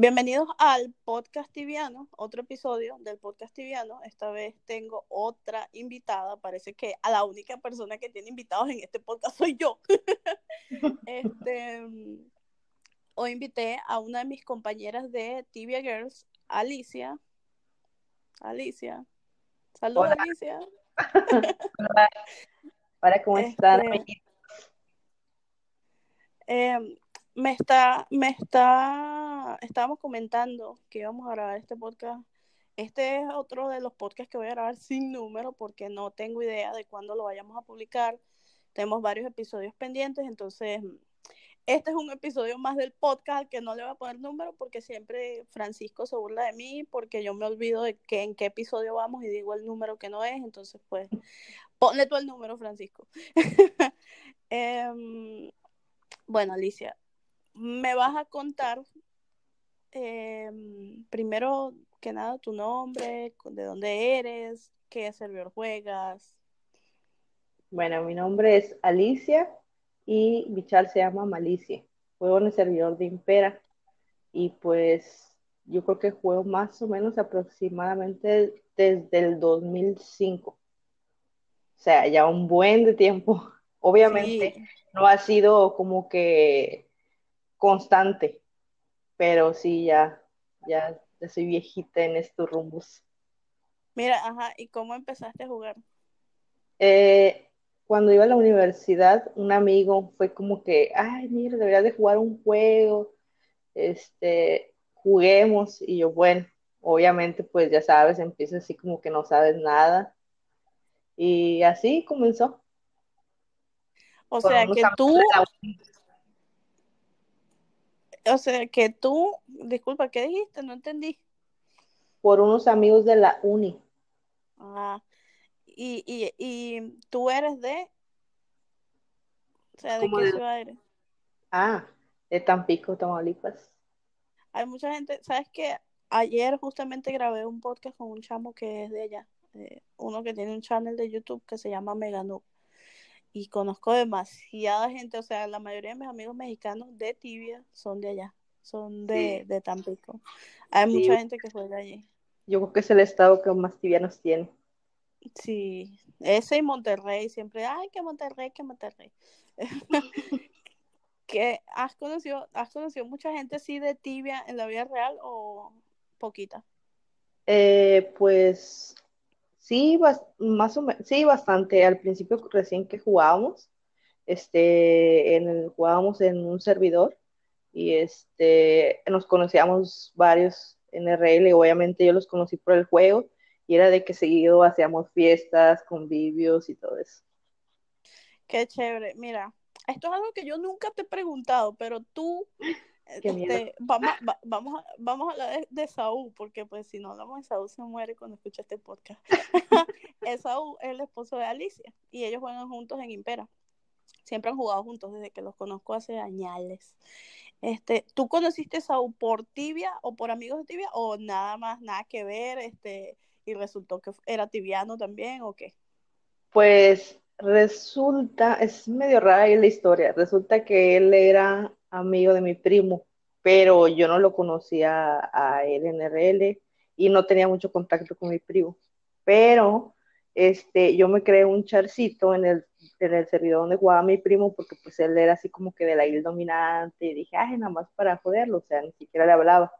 Bienvenidos al podcast tibiano, otro episodio del podcast tibiano. Esta vez tengo otra invitada. Parece que a la única persona que tiene invitados en este podcast soy yo. este, hoy invité a una de mis compañeras de Tibia Girls, Alicia. Alicia. Saludos, Alicia. Hola. ¿cómo están? Este, em, me está, me está, estábamos comentando que íbamos a grabar este podcast. Este es otro de los podcasts que voy a grabar sin número porque no tengo idea de cuándo lo vayamos a publicar. Tenemos varios episodios pendientes, entonces este es un episodio más del podcast que no le voy a poner número porque siempre Francisco se burla de mí porque yo me olvido de que, en qué episodio vamos y digo el número que no es, entonces pues ponle tú el número, Francisco. Em, bueno, Alicia, me vas a contar em, primero que nada tu nombre, de dónde eres, qué servidor juegas. Bueno, mi nombre es Alicia y mi char se llama Malicia. Juego en el servidor de Impera y pues yo creo que juego más o menos aproximadamente desde el 2005. O sea, ya un buen de tiempo. Obviamente no ha sido como que constante, pero sí, ya, ya, soy viejita en estos rumbos. Mira, ajá, ¿y cómo empezaste a jugar? Eh, cuando iba a la universidad, un amigo fue como que, ay, mira, deberías de jugar un juego, este, juguemos, y yo, bueno, obviamente, pues ya sabes, empieza así como que no sabes nada, y así comenzó. O sea, que tú, o sea, que tú, disculpa, ¿qué dijiste? No entendí. Por unos amigos de la uni. Ah, y, y, y tú eres de, o sea, ¿de qué ciudad eres? Ah, de Tampico, Tamaulipas. Hay mucha gente, ¿sabes qué? Ayer justamente grabé un podcast con un chamo que es de allá, uno que tiene un channel de YouTube que se llama Megano y conozco demasiada gente, o sea, la mayoría de mis amigos mexicanos de Tibia son de allá, son de, de Tampico. Hay mucha gente que juega allí. Yo creo que es el estado que más tibianos tiene. Sí, ese y Monterrey, siempre, ay, que Monterrey, que Monterrey. ¿Que has conocido, has conocido mucha gente así de tibia en la vida real o poquita? Eh, pues Sí, más o sí, bastante. Al principio, recién que jugábamos, este, en el, jugábamos en un servidor y este, nos conocíamos varios en RL, obviamente yo los conocí por el juego y era de que seguido hacíamos fiestas, convivios y todo eso. Qué chévere. Mira, esto es algo que yo nunca te he preguntado, pero tú este, vamos, vamos, a, vamos a hablar de, Saúl, porque pues si no hablamos de Saúl se muere cuando escucha este podcast. Saúl es el esposo de Alicia y ellos juegan juntos en Impera. Siempre han jugado juntos desde que los conozco hace años. Este, ¿Tú conociste a Saúl por tibia o por amigos de tibia o nada más, nada que ver, este, y resultó que era tibiano también o qué? Pues resulta, es medio rara la historia, resulta que él era amigo de mi primo, pero yo no lo conocía a él en RL y no tenía mucho contacto con mi primo. Pero este, yo me creé un charcito en el, en el servidor donde jugaba mi primo porque pues él era así como que de la isla dominante y dije, ay, nada más para joderlo, o sea, ni siquiera le hablaba.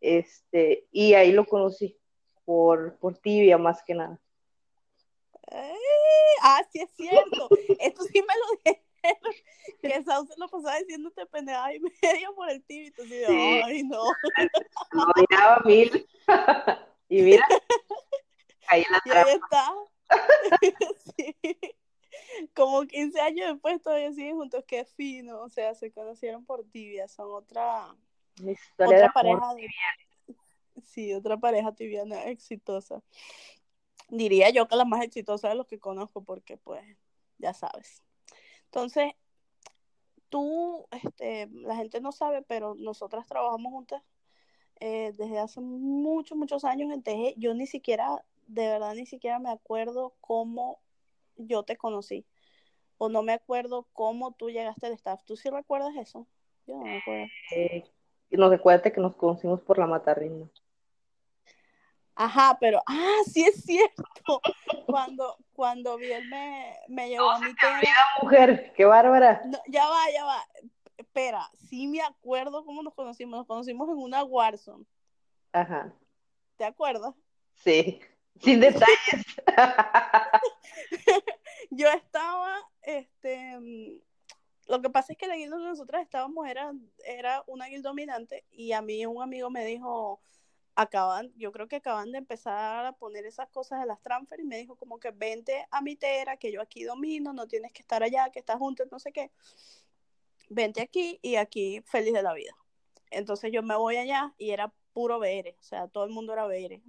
Este, y ahí lo conocí por, por tibia más que nada. ah, sí es cierto. Esto sí me lo dije que Sao se lo pasaba diciéndote pendeja y medio por el y sí. ay, no. No, miraba mil. y mira, ahí, la y ahí está. sí. Como 15 años después todavía siguen juntos, qué fino, o sea, se conocieron por tibia, son otra, otra pareja de, sí, otra pareja tibiana exitosa. Diría yo que la más exitosa de los que conozco, porque pues, ya sabes. Entonces, tú, este, la gente no sabe, pero nosotras trabajamos juntas eh, desde hace muchos, muchos años en TG. Yo ni siquiera, de verdad, ni siquiera me acuerdo cómo yo te conocí. O no me acuerdo cómo tú llegaste al staff. ¿Tú sí recuerdas eso? Yo no me acuerdo. Eh, Y nos recuerda que nos conocimos por la matarrina. Ajá, pero, ah, sí es cierto. Cuando, cuando bien me, me llevó a mi tía. mujer, qué bárbara. ya va, ya va. Espera, sí me acuerdo cómo nos conocimos. Nos conocimos en una Warzone. Ajá. ¿Te acuerdas? Sí, sin detalles. Yo estaba, este, lo que pasa es que la guilda donde nosotros estábamos era, era una guilda dominante y a mí un amigo me dijo, acaban, yo creo que acaban de empezar a poner esas cosas de las transfer y me dijo como que vente a mi tera, que yo aquí domino, no tienes que estar allá, que estás juntos, no sé qué. Vente aquí y aquí feliz de la vida. Entonces yo me voy allá y era puro BR, o sea, todo el mundo era BR.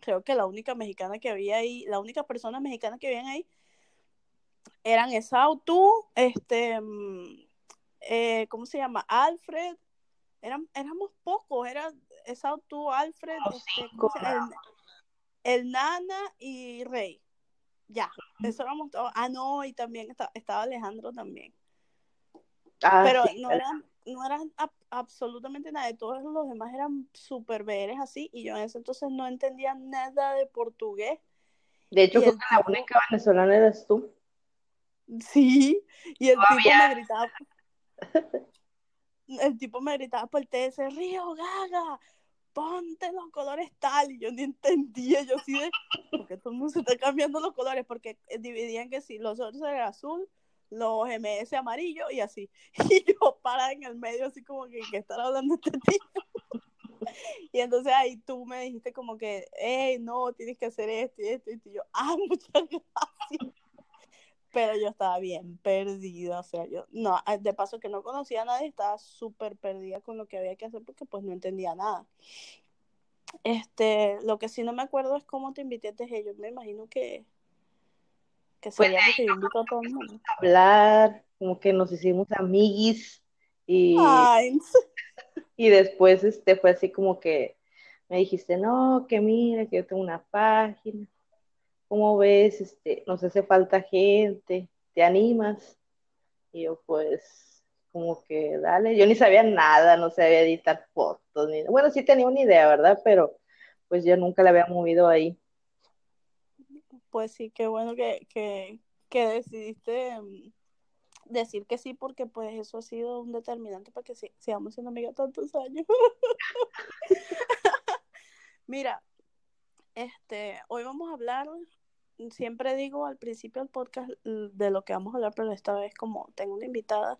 Creo que la única mexicana que había ahí, la única persona mexicana que habían ahí eran Esau, tú, este, mm, eh, ¿cómo se llama? Alfred, Eran, éramos pocos, era Esau, tú, Alfred, este, el, Nana y Rey. Ya, eso éramos todos. Ah, no, y también estaba Alejandro también. Ah, Pero no eran, no eran absolutamente nada, todos los demás eran súper veres así, y yo en ese entonces no entendía nada de portugués. De hecho, creo que la única venezolana eres tú. Sí, y el tipo me gritaba. el tipo me gritaba por TS, Río Gaga, ponte los colores tal, y yo ni entendía, yo sí de, porque todo el mundo se está cambiando los colores, porque dividían que si los otros eran azul, los MS amarillo y así. Y yo parada en el medio así como que, ¿qué estar hablando este tipo? Y entonces ahí tú me dijiste como que, hey, no, tienes que hacer esto y esto. Y yo, ah, muchas gracias. Pero yo estaba bien perdida, o sea, yo, no, ah, de paso que no conocía a nadie, estaba súper perdida con lo que había que hacer porque pues no entendía nada. Este, lo que sí no me acuerdo es cómo te invité a ellos, me imagino que que pues sería que invito a todo el mundo. Hablar, como que nos hicimos amiguis y, y después este fue así como que me dijiste, no, que mira, que yo tengo una página, ¿cómo ves? Este, nos hace falta gente, ¿te animas? Y yo pues como que dale, yo ni sabía nada, no sabía editar fotos, ni, bueno, sí tenía una idea, ¿verdad? Pero pues yo nunca la había movido ahí pues sí, qué bueno que, que, que decidiste mm, decir que sí, porque pues eso ha sido un determinante para que sigamos siendo amigas tantos años. Mira, este, hoy vamos a hablar, siempre digo al principio del podcast de lo que vamos a hablar, pero esta vez como tengo una invitada,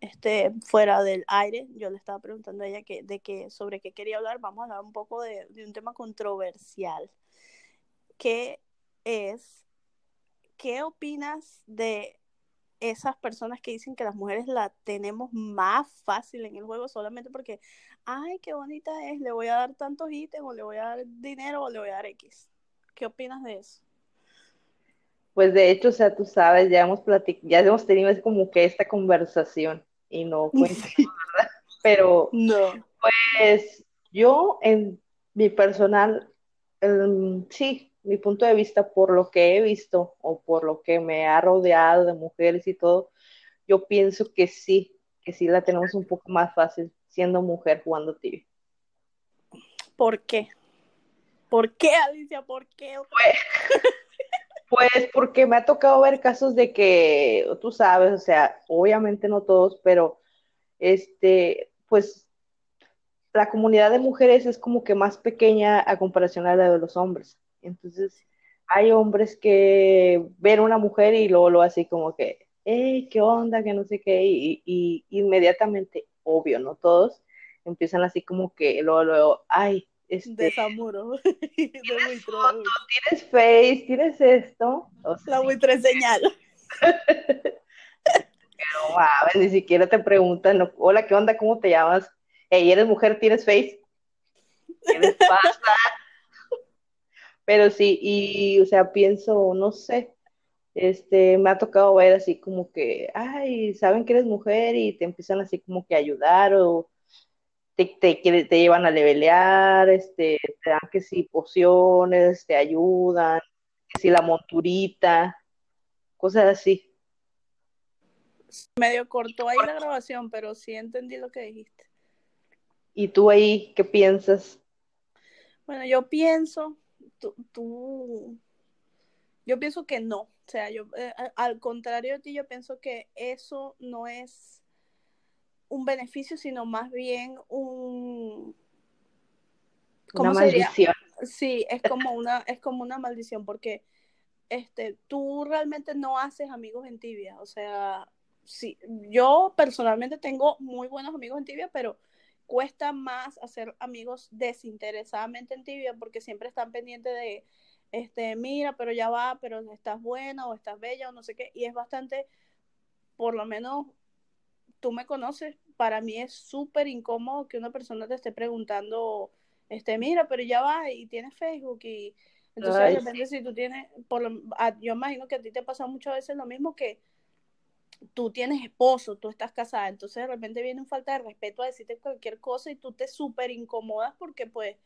este, fuera del aire, yo le estaba preguntando a ella que, de que, sobre qué quería hablar, vamos a hablar un poco de, de un tema controversial, que es, ¿qué opinas de esas personas que dicen que las mujeres la tenemos más fácil en el juego solamente porque, ay, qué bonita es, le voy a dar tantos ítems o le voy a dar dinero o le voy a dar X? ¿Qué opinas de eso? Pues de hecho, o sea, tú sabes, ya hemos ya hemos tenido como que esta conversación y no ¿verdad? Pero, no. pues yo en mi personal, sí, mi punto de vista, por lo que he visto o por lo que me ha rodeado de mujeres y todo, yo pienso que sí, que sí la tenemos un poco más fácil siendo mujer jugando tibia. ¿Por qué? ¿Por qué, Alicia? ¿Por qué? Pues, pues porque me ha tocado ver casos de que, tú sabes, o sea, obviamente no todos, pero este, pues la comunidad de mujeres es como que más pequeña a comparación a la de los hombres. Entonces, hay hombres que ven a una mujer y luego lo así como que, hey, ¿qué onda? Que no sé qué, y, inmediatamente, obvio, ¿no? Todos empiezan así como que luego, luego, ay, este... Desamuro. ¿Tienes foto, tienes face, tienes esto. la buitre señal. Pero, wow, ni siquiera te preguntan, hola, ¿qué onda? ¿Cómo te llamas? Hey, ¿eres mujer? ¿Tienes face? ¿Qué les pasa? Pero sí, y, o sea, pienso, no sé, este, me ha tocado ver así como que, ay, saben que eres mujer y te empiezan así como que a ayudar o te, te, te llevan a levelear, este, te dan que si pociones, te ayudan, que si la monturita, cosas así. Medio cortó ahí la grabación, pero sí entendí lo que dijiste. ¿Y tú ahí qué piensas? Bueno, yo pienso, tú, yo pienso que no. O sea, yo, eh, al contrario de ti, yo pienso que eso no es un beneficio, sino más bien un... ¿Cómo una maldición. Sí, es como una, es como una maldición, porque este, tú realmente no haces amigos en tibia. O sea, sí, yo personalmente tengo muy buenos amigos en tibia, pero cuesta más hacer amigos desinteresadamente en tibia porque siempre están pendientes de, este, mira, pero ya va, pero estás buena o estás bella o no sé qué. Y es bastante, por lo menos tú me conoces, para mí es súper incómodo que una persona te esté preguntando, este, mira, pero ya va y tienes Facebook y entonces de repente si tú tienes, por lo, yo imagino que a ti te pasa muchas veces lo mismo que tú tienes esposo, tú estás casada, entonces de repente viene un falta de respeto a decirte cualquier cosa y tú te súper incomodas porque pues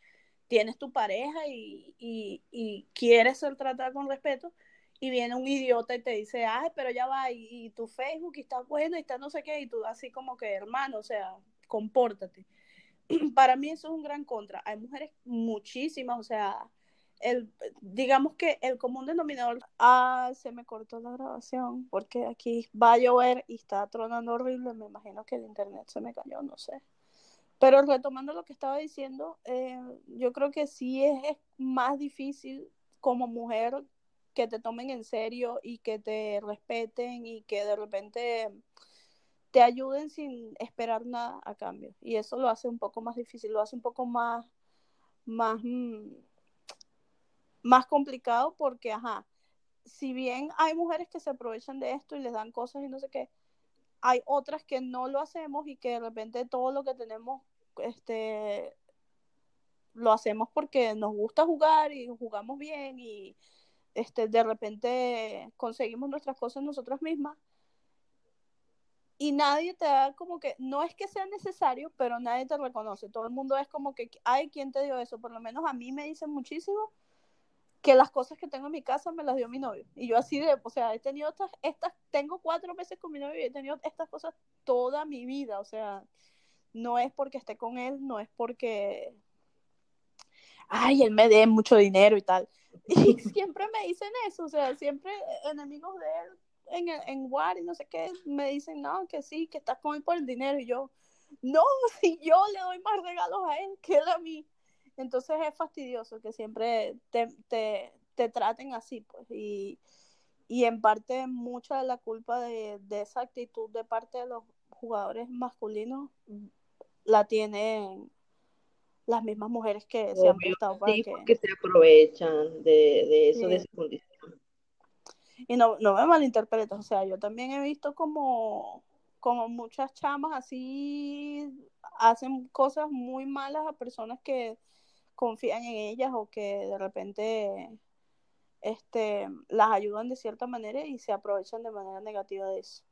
tienes tu pareja y, y, quieres ser tratada con respeto y viene un idiota y te dice, ay, pero ya va, y, tu Facebook está bueno y está no sé qué, y tú así como que, hermano, o sea, compórtate. Para mí eso es un gran contra. Hay mujeres muchísimas, o sea, el, digamos que el común denominador, ah, se me cortó la grabación porque aquí va a llover y está tronando horrible, me imagino que el internet se me cayó, no sé. Pero retomando lo que estaba diciendo, eh, yo creo que sí es, es, más difícil como mujer que te tomen en serio y que te respeten y que de repente te ayuden sin esperar nada a cambio. Y eso lo hace un poco más difícil, lo hace un poco más, más, mm, más complicado porque, ajá, si bien hay mujeres que se aprovechan de esto y les dan cosas y no sé qué, hay otras que no lo hacemos y que de repente todo lo que tenemos, este, lo hacemos porque nos gusta jugar y jugamos bien y este, de repente conseguimos nuestras cosas nosotras mismas y nadie te da como que, no es que sea necesario, pero nadie te reconoce. Todo el mundo es como que, ay, ¿quién te dio eso? Por lo menos a mí me dicen muchísimo que las cosas que tengo en mi casa me las dio mi novio. Y yo así de, o sea, he tenido estas, estas, tengo cuatro meses con mi novio y he tenido estas cosas toda mi vida. O sea, no es porque esté con él, no es porque, ay, él me dé mucho dinero y tal. Y siempre me dicen eso, o sea, siempre enemigos de él en, en War y no sé qué, me dicen, no, que sí, que estás con él por el dinero. Y yo, no, si yo le doy más regalos a él que él a mí. Entonces es fastidioso que siempre te, te, te traten así, pues, y, y, en parte mucha de la culpa de, de, esa actitud de parte de los jugadores masculinos la tienen las mismas mujeres que se han prestado para que... que... se aprovechan de, de eso, de esa condición. Y no, no me malinterpretes, o sea, yo también he visto como, como muchas chamas así hacen cosas muy malas a personas que confían en ellas o que de repente este, las ayudan de cierta manera y se aprovechan de manera negativa de eso.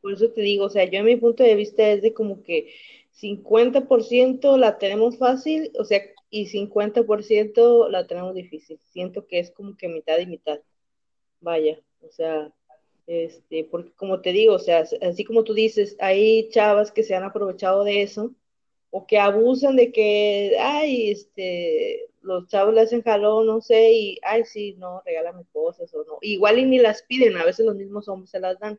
Por eso te digo, o sea, yo en mi punto de vista es de como que 50% la tenemos fácil, o sea, y 50% la tenemos difícil. Siento que es como que mitad y mitad. Vaya, o sea, este, porque como te digo, o sea, así como tú dices, hay chavas que se han aprovechado de eso o que abusan de que, ay, este, los chavos le hacen jalón, no sé, y, ay, sí, no, regálame cosas o no. Igual y ni las piden, a veces los mismos hombres se las dan.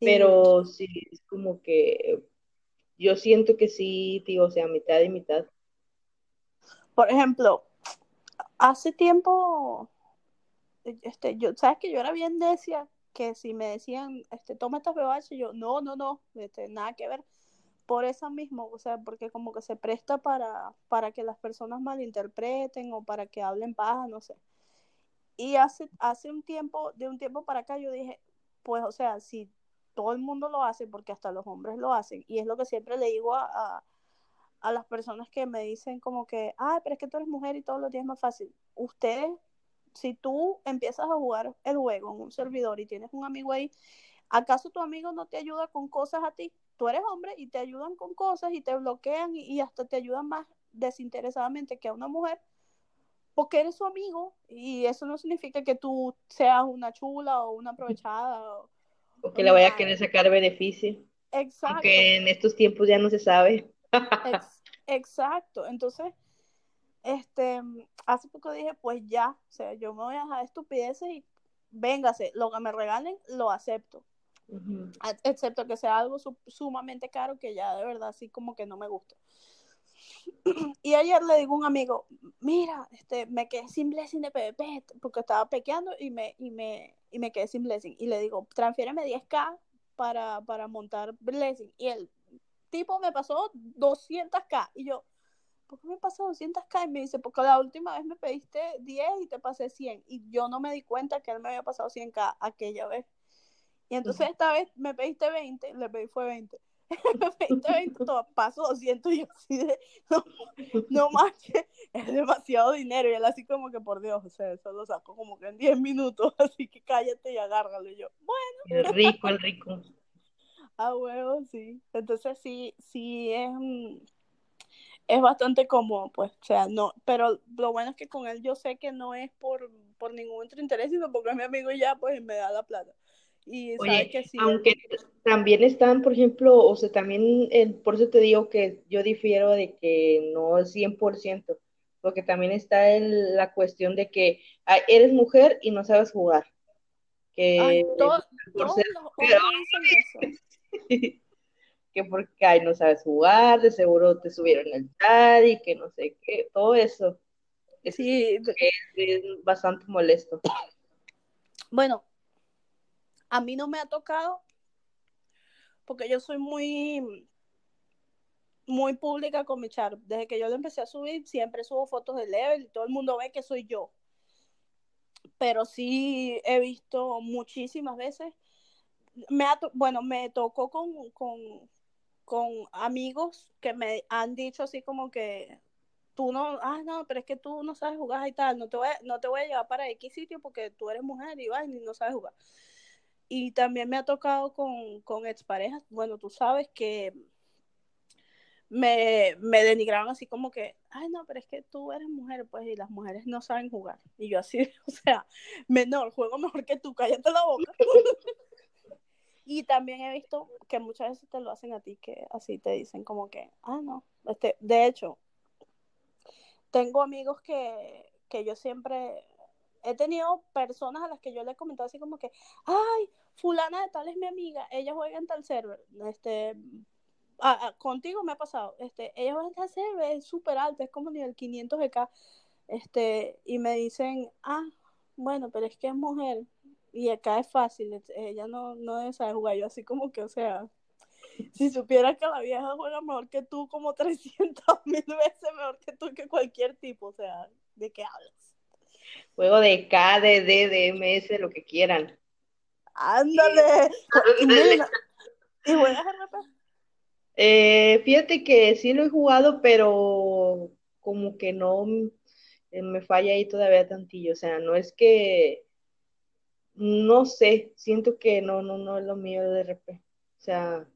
Pero sí, es como que yo siento que sí, tío, o sea, mitad y mitad. Por ejemplo, hace tiempo, este, yo, sabes que yo era bien necia, que si me decían, este, toma estas bebadas, yo, no, no, no, este, nada que ver por eso mismo, o sea, porque como que se presta para, para que las personas malinterpreten o para que hablen paja, no sé. Y hace, hace un tiempo, de un tiempo para acá, yo dije, pues, o sea, si todo el mundo lo hace, porque hasta los hombres lo hacen, y es lo que siempre le digo a, a, las personas que me dicen como que, ah, pero es que tú eres mujer y todo lo tienes más fácil. Ustedes, si tú empiezas a jugar el juego en un servidor y tienes un amigo ahí, ¿acaso tu amigo no te ayuda con cosas a ti? Tú eres hombre y te ayudan con cosas y te bloquean y, hasta te ayudan más desinteresadamente que a una mujer porque eres su amigo y eso no significa que tú seas una chula o una aprovechada. O, que le vaya a querer sacar beneficio. Exacto. Porque en estos tiempos ya no se sabe. Exacto, entonces, este, hace poco dije, pues ya, o sea, yo me voy a dejar estupideces y véngase, lo que me regalen, lo acepto. Excepto que sea algo sumamente caro que ya de verdad así como que no me gusta. Y ayer le digo a un amigo, mira, este, me quedé sin blessing de PvP porque estaba pequeando y me, y me, y me quedé sin blessing. Y le digo, transfiéreme 10k para, para montar blessing. Y el tipo me pasó 200k. Y yo, ¿por qué me pasó 200k? Y me dice, porque la última vez me pediste 10 y te pasé 100. Y yo no me di cuenta que él me había pasado 100k aquella vez. Y entonces esta vez me pediste 20, le pedí fue 20. me pediste 20, todo, paso 200 y yo así de, no, no manches, es demasiado dinero. Y él así como que, por Dios, o sea, eso lo saco como que en 10 minutos, así que cállate y agárralo. Y yo, bueno. El rico, el rico. Ah, huevo, sí. Entonces sí, sí es, es bastante cómodo, pues, o sea, no, pero lo bueno es que con él yo sé que no es por, por ningún otro interés, sino porque es mi amigo y ya, pues, me da la plata. Y Oye, que sí, aunque también están, por ejemplo, o sea, también, por eso te digo que yo difiero de que no es 100%, porque también está el, la cuestión de que eres mujer y no sabes jugar. Que todos los eso. que porque ay, no sabes jugar, de seguro te subieron el chat y que no sé qué, todo eso. sí, es, bastante molesto. Bueno, a mí no me ha tocado porque yo soy muy muy pública con mi char. Desde que yo lo empecé a subir, siempre subo fotos de level y todo el mundo ve que soy yo. Pero sí he visto muchísimas veces me bueno, me tocó con, con, amigos que me han dicho así como que tú no, ah, no, pero es que tú no sabes jugar y tal, no te voy no te voy a llevar para X sitio porque tú eres mujer y, y no sabes jugar. Y también me ha tocado con, con exparejas, bueno, tú sabes que me, me denigraron así como que, ay, no, pero es que tú eres mujer, pues, y las mujeres no saben jugar. Y yo así, o sea, menor, juego mejor que tú, cállate la boca. Y también he visto que muchas veces te lo hacen a ti, que así te dicen como que, ah, no. Este, de hecho, tengo amigos que, que yo siempre he tenido personas a las que yo le he comentado así como que, ay, fulana de tal es mi amiga, ella juega en tal server, este, contigo me ha pasado, este, ella juega en tal server, es súper alta, es como nivel 500 de K, este, y me dicen, ah, bueno, pero es que es mujer, y acá es fácil, ella no, no debe saber jugar. Yo así como que, o sea, si supieras que la vieja juega mejor que tú, como 300 mil veces mejor que tú, que cualquier tipo, o sea, ¿de qué hablas? Juego de K, de D, de MS, lo que quieran. Ándale. ¿Y juegas RP? Eh, fíjate que sí lo he jugado, pero como que no eh, me falla ahí todavía tantillo. O sea, no es que no sé, siento que no, no, no es lo mío de RP. O sea,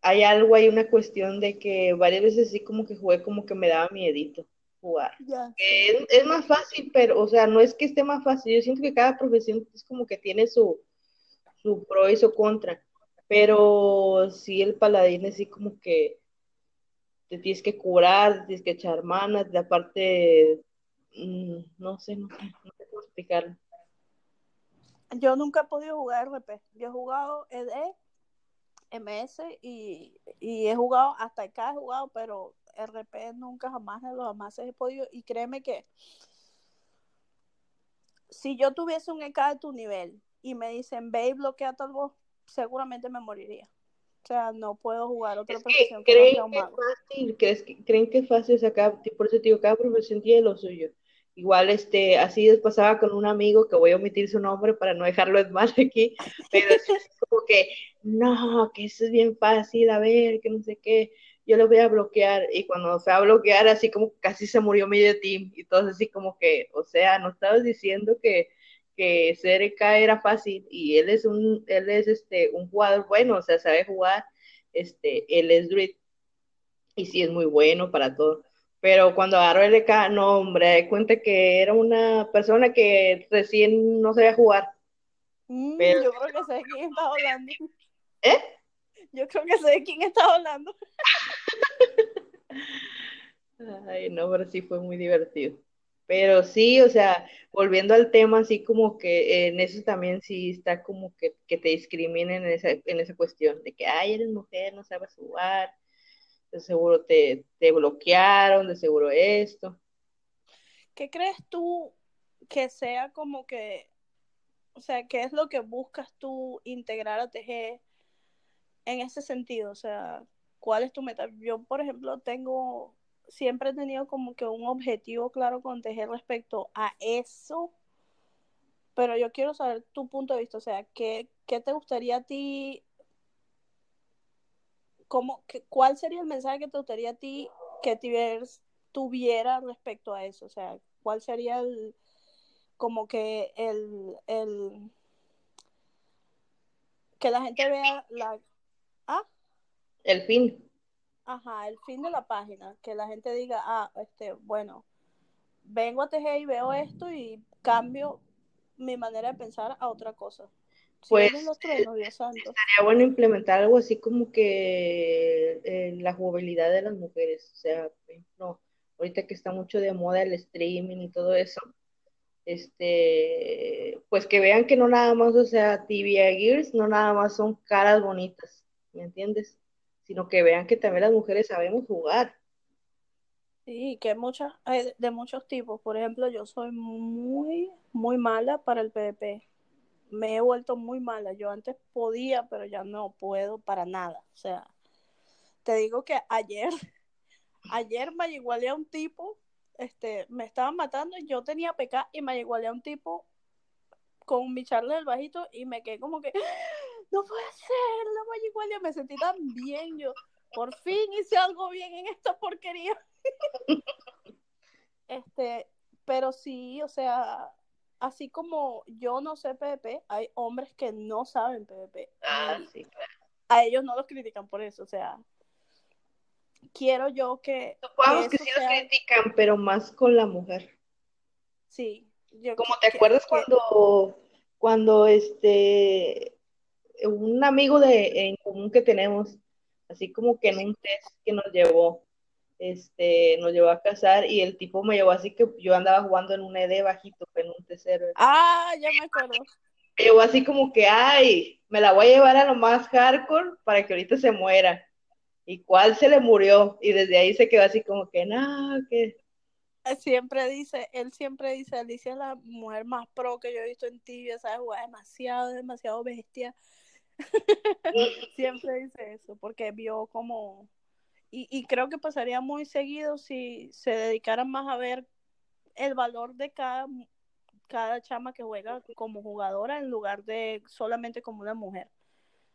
hay algo, hay una cuestión de que varias veces sí como que jugué como que me daba miedito jugar. Es, más fácil, pero, o sea, no es que esté más fácil. Yo siento que cada profesión es como que tiene su, su pro y su contra. Pero sí el paladín es así como que te tienes que curar, tienes que echar manas, de aparte, mm, no sé, no sé, no sé cómo explicarlo. Yo nunca he podido jugar RP. Yo he jugado ED, MS y, he jugado, hasta acá he jugado, pero RP nunca jamás los jamás he podido. Y créeme que si yo tuviese un EK de tu nivel y me dicen ve y bloquea tal voz, seguramente me moriría. O sea, no puedo jugar otra profesión que, creen que, es fácil, creen que es fácil, por eso digo, cada profesión tiene lo suyo. Igual, este, así pasaba con un amigo que voy a omitir su nombre para no dejarlo en mal aquí, pero es como que, no, que eso es bien fácil, a ver, que no sé qué, yo lo voy a bloquear, y cuando se va a bloquear, así como casi se murió medio team, y todo así como que, o sea, no estabas diciendo que, que CRK era fácil, y él es un, él es este, un jugador bueno, o sea, sabe jugar, este, él es Druid, y sí es muy bueno para todo pero cuando agarró el EK, no, hombre, cuenta que era una persona que recién no sabía jugar. Mm, yo creo que sé de quién está hablando. ¿Eh? Yo creo que sé de quién está hablando. Ay, no, pero sí fue muy divertido. Pero sí, o sea, volviendo al tema, así como que en eso también sí está como que, que te discriminen en esa, en esa cuestión, de que, ay, eres mujer, no sabes jugar, de seguro te, te bloquearon, de seguro esto. ¿Qué crees tú que sea como que, o sea, qué es lo que buscas tú integrar a TG en ese sentido? O sea, ¿cuál es tu meta? Yo, por ejemplo, tengo siempre he tenido como que un objetivo claro con Tejer respecto a eso, pero yo quiero saber tu punto de vista, o sea, ¿qué, qué te gustaría a ti? Cómo, que, ¿Cuál sería el mensaje que te gustaría a ti que tuviera respecto a eso? O sea, ¿cuál sería el, como que el, el, que la gente vea la... ¿Ah? El fin ajá, el fin de la página, que la gente diga, ah, este, bueno, vengo a tejer y veo esto y cambio mi manera de pensar a otra cosa. pues estaría bueno implementar algo así como que eh, la jugabilidad de las mujeres, o sea, no, ahorita que está mucho de moda el streaming y todo eso, este, pues que vean que no nada más, o sea, TV Gears, no nada más son caras bonitas, ¿me entiendes? Sino que vean que también las mujeres sabemos jugar. Sí, que muchas, hay de muchos tipos. Por ejemplo, yo soy muy, muy mala para el PvP. Me he vuelto muy mala. Yo antes podía, pero ya no puedo para nada. O sea, te digo que ayer, ayer me igualé a un tipo, este, me estaban matando y yo tenía PK y me igualé a un tipo con mi charla del bajito y me quedé como que no puede ser, la igual me sentí tan bien, yo por fin hice algo bien en esta porquería. este, pero sí, o sea, así como yo no sé PvP, hay hombres que no saben PvP. Ah, a ellos no los critican por eso, o sea, quiero yo que... Supongamos que, sí los critican, pero más con la mujer. Sí. Yo como te acuerdas cuando, cuando este un amigo de, en común que tenemos, así como que en un test que nos llevó, este, nos llevó a casar y el tipo me llevó así que yo andaba jugando en un ED bajito, en un tercero. Ah, ya me acuerdo. Me llevó así como que, ay, me la voy a llevar a lo más hardcore para que ahorita se muera. ¿Y cuál se le murió? Y desde ahí se quedó así como que, no, que... Siempre dice, él siempre dice, Alicia es la mujer más pro que yo he visto en tibia, sabe jugar demasiado, demasiado bestia Siempre dice eso, porque vio como... Y, y creo que pasaría muy seguido si se dedicaran más a ver el valor de cada, cada chama que juega como jugadora en lugar de solamente como una mujer.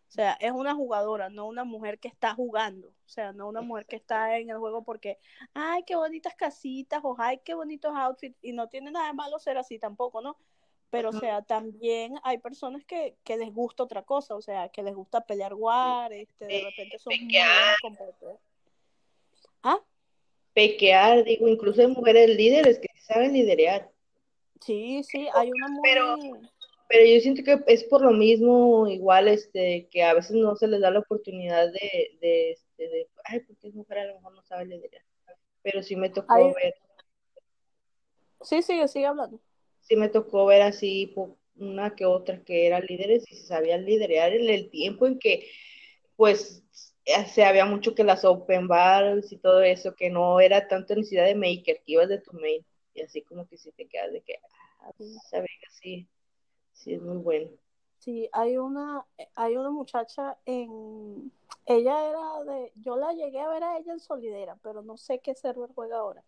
O sea, es una jugadora, no una mujer que está jugando. O sea, no una mujer que está en el juego porque, ay, qué bonitas casitas, o ay, qué bonitos outfits. Y no tiene nada de malo ser así tampoco, ¿no? Pero o sea, también hay personas que, que, les gusta otra cosa, o sea, que les gusta pelear war, este, de repente son muy ¿Ah? Pequear, digo, incluso hay mujeres líderes que saben liderear. Sí, sí, hay una muy... Pero, pero yo siento que es por lo mismo, igual, este, que a veces no se les da la oportunidad de, de, este, de ay, porque es mujer, a lo mejor no sabe liderear. Pero sí me tocó ver. Sí, sigue, sigue hablando sí me tocó ver así una que otra que eran líderes y se sabían liderar en el tiempo en que pues se había mucho que las open bars y todo eso, que no era tanto necesidad de maker, que ibas de tu main y así como que si te quedas de que, ah, sabes sí, sí es muy bueno. Sí, hay una, hay una muchacha en, ella era de, yo la llegué a ver a ella en Solidera, pero no sé qué server juega ahora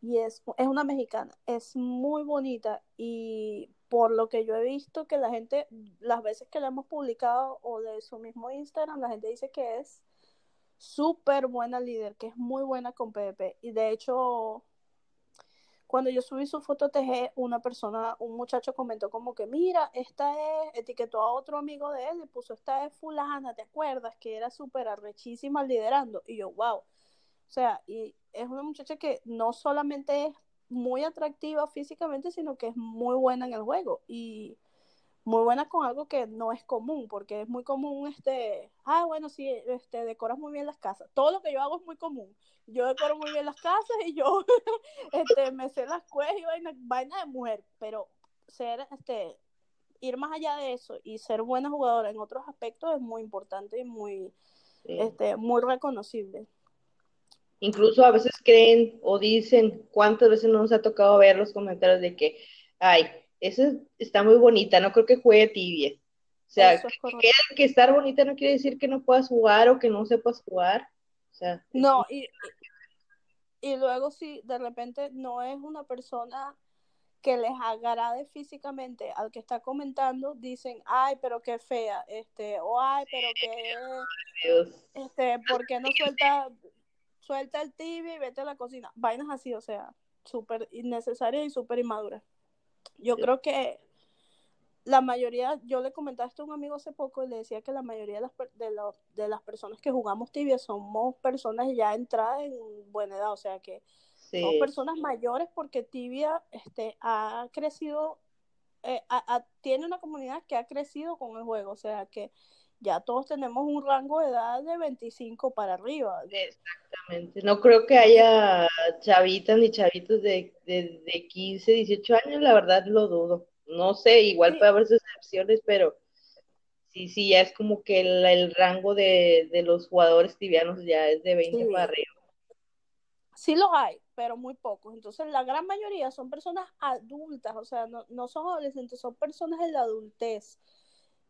y es, es una mexicana, es muy bonita y por lo que yo he visto que la gente, las veces que la hemos publicado o de su mismo Instagram, la gente dice que es súper buena líder, que es muy buena con PvP y de hecho cuando yo subí su foto TG, una persona, un muchacho comentó como que, mira, esta es, etiquetó a otro amigo de él y puso, esta es fulana, ¿te acuerdas? Que era súper arrechísima liderando. Y yo, wow. O sea, y es una muchacha que no solamente es muy atractiva físicamente, sino que es muy buena en el juego y muy buena con algo que no es común, porque es muy común este, ah, bueno, sí, este, decoras muy bien las casas. Todo lo que yo hago es muy común. Yo decoro muy bien las casas y yo este, me sé las cuevas y vaina, vaina de mujer, pero ser, este, ir más allá de eso y ser buena jugadora en otros aspectos es muy importante y muy, este, muy reconocible. Incluso a veces creen o dicen, ¿cuántas veces nos ha tocado ver los comentarios de que, ay, esa está muy bonita, no creo que juegue tibia. O sea, que, estar bonita no quiere decir que no puedas jugar o que no sepas jugar. O sea, no, y, y luego si de repente no es una persona que les agrade físicamente al que está comentando, dicen, ay, pero qué fea, este, o ay, pero que, este, ¿por qué no suelta, suelta el tibia y vete a la cocina? Vainas así, o sea, súper innecesarias y súper inmaduras. Yo creo que la mayoría, yo le comentaste a un amigo hace poco y le decía que la mayoría de las, de, de las personas que jugamos tibia somos personas ya entradas en buena edad, o sea que son personas mayores porque tibia este, ha crecido, eh, tiene una comunidad que ha crecido con el juego, o sea que ya todos tenemos un rango de edad de 25 para arriba. Exactamente. No creo que haya chavitas ni chavitos de, de, 15, 18 años, la verdad lo dudo. No sé, igual puede haber sus excepciones, pero sí, sí, ya es como que el, rango de, los jugadores tibianos ya es de 20 para arriba. Sí los hay, pero muy pocos. Entonces, la gran mayoría son personas adultas, o sea, no, no son adolescentes, son personas en la adultez.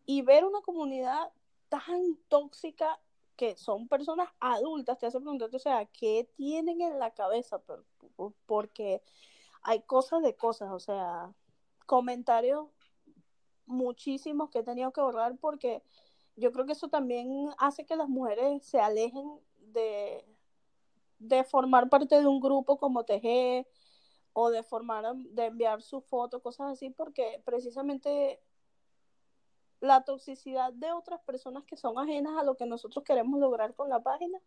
Y ver una comunidad tan tóxica que son personas adultas, te hace preguntarte, o sea, ¿qué tienen en la cabeza? Porque hay cosas de cosas, o sea, comentarios muchísimos que he tenido que borrar porque yo creo que eso también hace que las mujeres se alejen de, de formar parte de un grupo como TG o de formar, de enviar su foto, cosas así, porque precisamente la toxicidad de otras personas que son ajenas a lo que nosotros queremos lograr con la página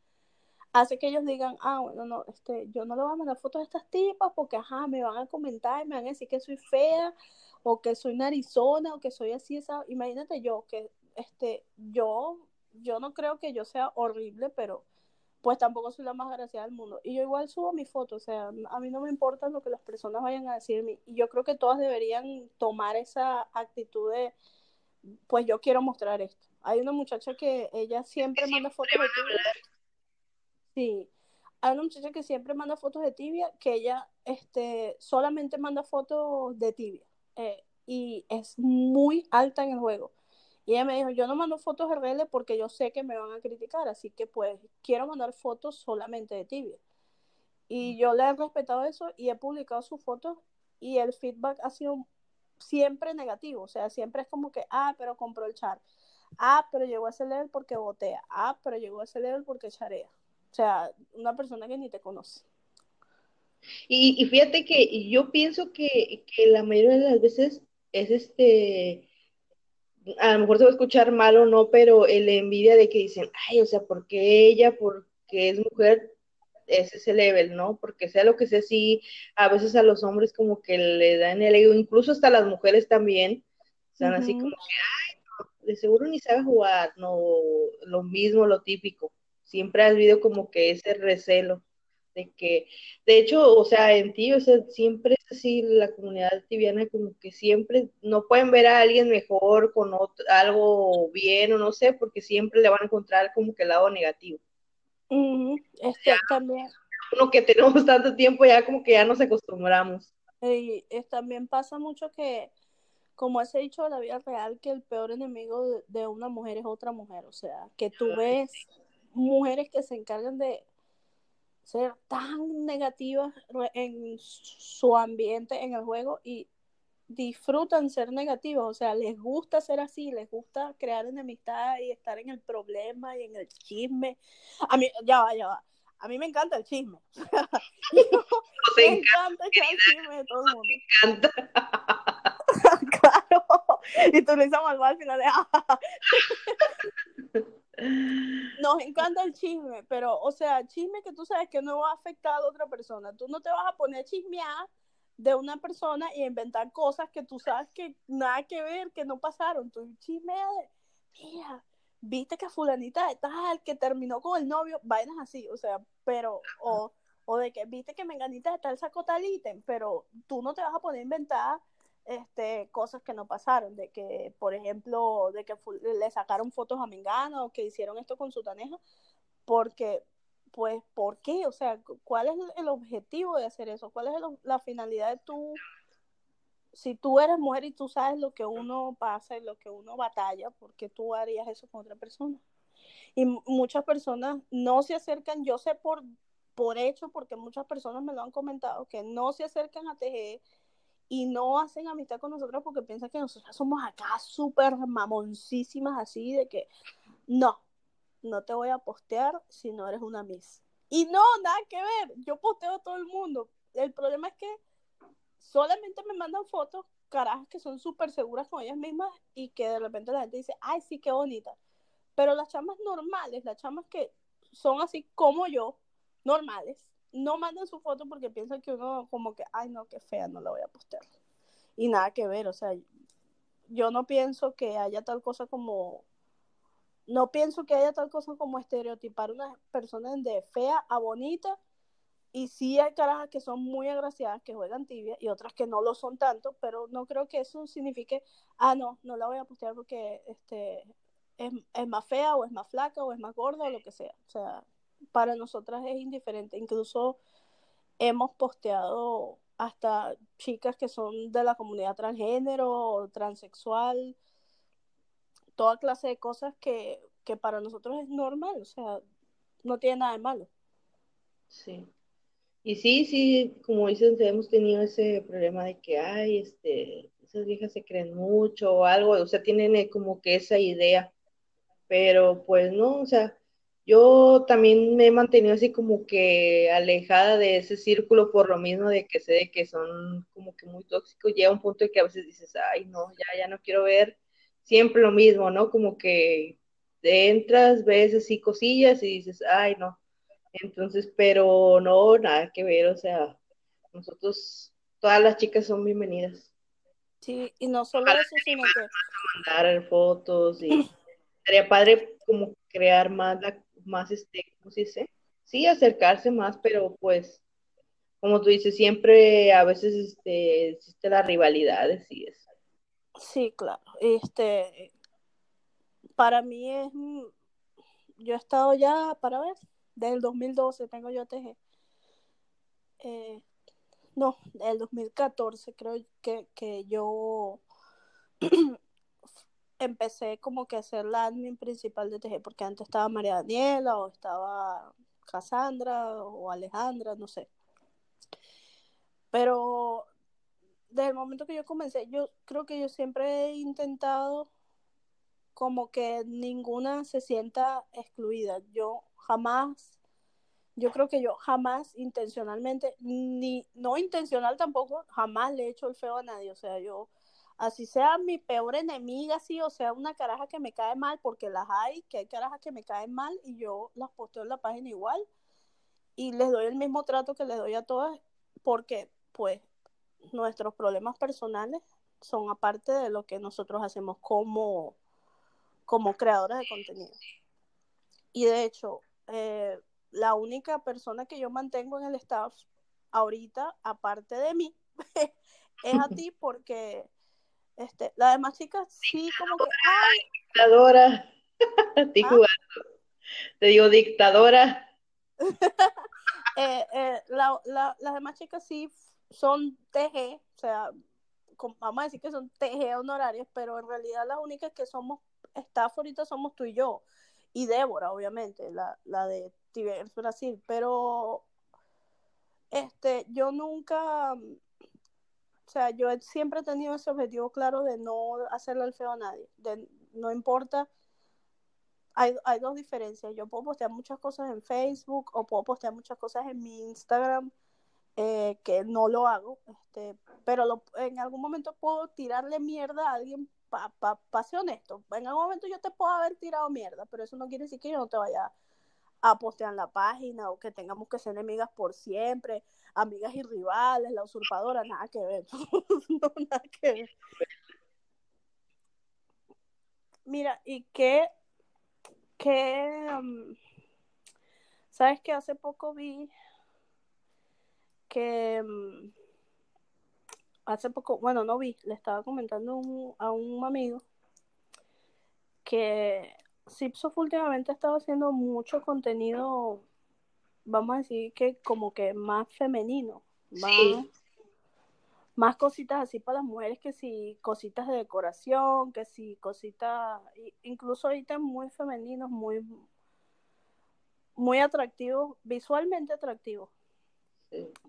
hace que ellos digan, ah, bueno, no, este, yo no le voy a mandar fotos a estas tipas porque, ajá, me van a comentar me van a decir que soy fea o que soy narizona o que soy así, esa, imagínate yo que, este, yo, yo no creo que yo sea horrible, pero pues tampoco soy la más graciada del mundo. Y yo igual subo mi foto, o sea, a mí no me importa lo que las personas vayan a decirme. Y yo creo que todas deberían tomar esa actitud de, pues yo quiero mostrar esto. Hay una muchacha que ella siempre manda fotos de tibia. Sí, hay una muchacha que siempre manda fotos de tibia, que ella este, solamente manda fotos de tibia. Eh, y es muy alta en el juego. Y ella me dijo, yo no mando fotos RL porque yo sé que me van a criticar, así que pues quiero mandar fotos solamente de tibia. Y yo le he respetado eso y he publicado sus fotos y el feedback ha sido siempre negativo, o sea, siempre es como que, ah, pero compró el char, ah, pero llegó a ese level porque botea, ah, pero llegó a ese level porque charea. O sea, una persona que ni te conoce. Y, fíjate que yo pienso que, la mayoría de las veces es este, a lo mejor se va a escuchar mal o no, pero el envidia de que dicen, ay, o sea, porque ella, porque es mujer, es ese level, ¿no? Porque sea lo que sea, sí, a veces a los hombres como que le dan el ego, incluso hasta las mujeres también, están así como que, ay, de seguro ni sabe jugar, no, lo mismo, lo típico. Siempre ha habido como que ese recelo de que, de hecho, o sea, en ti, o sea, siempre es así, la comunidad tibiana como que siempre no pueden ver a alguien mejor con algo bien o no sé, porque siempre le van a encontrar como que el lado negativo. Este, también. Uno que tenemos tanto tiempo ya como que ya nos acostumbramos. Y también pasa mucho que, como he dicho la vida real, que el peor enemigo de, una mujer es otra mujer. O sea, que tú ves mujeres que se encargan de ser tan negativas en su ambiente en el juego y disfrutan ser negativos, o sea, les gusta ser así, les gusta crear enemistad y estar en el problema y en el chisme. A mí, ya va, ya va. A mí me encanta el chisme. me encanta, el chisme de todo el mundo. Me encanta. claro. Y tú le malvada al final de. Nos encanta el chisme, pero, o sea, chisme que tú sabes que no va a afectar a otra persona. Tú no te vas a poner a chismear de una persona y inventar cosas que tú sabes que nada que ver, que no pasaron. Tú chisme de, mira, viste que fulanita de tal, que terminó con el novio, vainas así, o sea, pero, o, o de que viste que menganita de tal sacó tal ítem, pero tú no te vas a poner a inventar este, cosas que no pasaron, de que, por ejemplo, de que le sacaron fotos a Mengano, que hicieron esto con su tanejo, porque, pues, ¿por qué? O sea, ¿cuál es el objetivo de hacer eso? ¿Cuál es la finalidad de tú? Si tú eres mujer y tú sabes lo que uno pasa y lo que uno batalla, ¿por qué tú harías eso con otra persona? Y muchas personas no se acercan, yo sé por, por hecho, porque muchas personas me lo han comentado, que no se acercan a tejer y no hacen amistad con nosotros porque piensan que nosotros somos acá súper mamoncísimas así de que no, no te voy a postear si no eres una Miss. Y no, nada que ver, yo posteo a todo el mundo. El problema es que solamente me mandan fotos, carajas que son súper seguras con ellas mismas y que de repente la gente dice, ay, sí, qué bonita. Pero las chamas normales, las chamas que son así como yo, normales, no mandan su foto porque piensan que uno como que, ay no, qué fea, no la voy a postear. Y nada que ver, o sea, yo no pienso que haya tal cosa como, no pienso que haya tal cosa como estereotipar una persona de fea a bonita. Y sí hay carajas que son muy agraciadas, que juegan tibia, y otras que no lo son tanto, pero no creo que eso signifique, ah, no, no la voy a postear porque este, es, es más fea, o es más flaca, o es más gorda, o lo que sea. O sea, para nosotras es indiferente. Incluso hemos posteado hasta chicas que son de la comunidad transgénero o transexual, toda clase de cosas que, que para nosotros es normal, o sea, no tiene nada de malo. Sí. Y sí, sí, como dicen, hemos tenido ese problema de que, ay, este, esas viejas se creen mucho o algo, o sea, tienen eh, como que esa idea, pero pues no, o sea, yo también me he mantenido así como que alejada de ese círculo por lo mismo de que sé que son como que muy tóxicos. Llega un punto en que a veces dices, ay, no, ya, ya no quiero ver siempre lo mismo, ¿no? Como que entras, ves así cosillas y dices, ay, no. Entonces, pero no, nada que ver, o sea, nosotros, todas las chicas son bienvenidas. Sí, y no solo eso, sino que... Mandar fotos y sería padre como crear más la más, este, ¿cómo se dice? Sí, acercarse más, pero pues, como tú dices, siempre a veces este, existe la rivalidad, sí es. Sí, claro. Este, para mí es, yo he estado ya, para ver, desde el 2012 tengo yo TG. Eh, no, del 2014 creo que, que yo empecé como que a ser la admin principal de TG, porque antes estaba María Daniela o estaba Cassandra o Alejandra, no sé. Pero desde el momento que yo comencé, yo creo que yo siempre he intentado como que ninguna se sienta excluida. Yo jamás, yo creo que yo jamás intencionalmente, ni no intencional tampoco, jamás le he hecho el feo a nadie. O sea, yo así sea mi peor enemiga, sí, o sea, una caraja que me cae mal, porque las hay, que hay carajas que me caen mal y yo las posteo en la página igual y les doy el mismo trato que les doy a todas, porque pues nuestros problemas personales son aparte de lo que nosotros hacemos como, como creadoras de contenido. Y de hecho, eh, la única persona que yo mantengo en el staff ahorita, aparte de mí, es a ti porque este, las demás chicas sí, como que. ¡Ay! Dictadora. Estoy ¿Ah? jugando. Te digo dictadora. eh, eh, la, la, las demás chicas sí son TG, o sea, vamos a decir que son TG honorarias, pero en realidad las únicas que somos staff ahorita somos tú y yo. Y Débora, obviamente, la, la de Tibers Brasil. Pero este, yo nunca o sea, yo siempre he tenido ese objetivo claro de no hacerle el feo a nadie. De, no importa. Hay, hay dos diferencias. Yo puedo postear muchas cosas en Facebook o puedo postear muchas cosas en mi Instagram, eh, que no lo hago. Este, pero lo, en algún momento puedo tirarle mierda a alguien para pa, pa, ser honesto. En algún momento yo te puedo haber tirado mierda, pero eso no quiere decir que yo no te vaya a postear en la página o que tengamos que ser enemigas por siempre, amigas y rivales, la usurpadora, nada que ver. nada que ver. Mira, y qué, qué, um, sabes que hace poco vi que um, hace poco, bueno, no vi, le estaba comentando a un amigo que Zipsoft últimamente ha estado haciendo mucho contenido, vamos a decir que como que más femenino, más, más cositas así para las mujeres que si cositas de decoración, que si cositas, incluso ahorita muy femeninos, muy, muy atractivos, visualmente atractivos.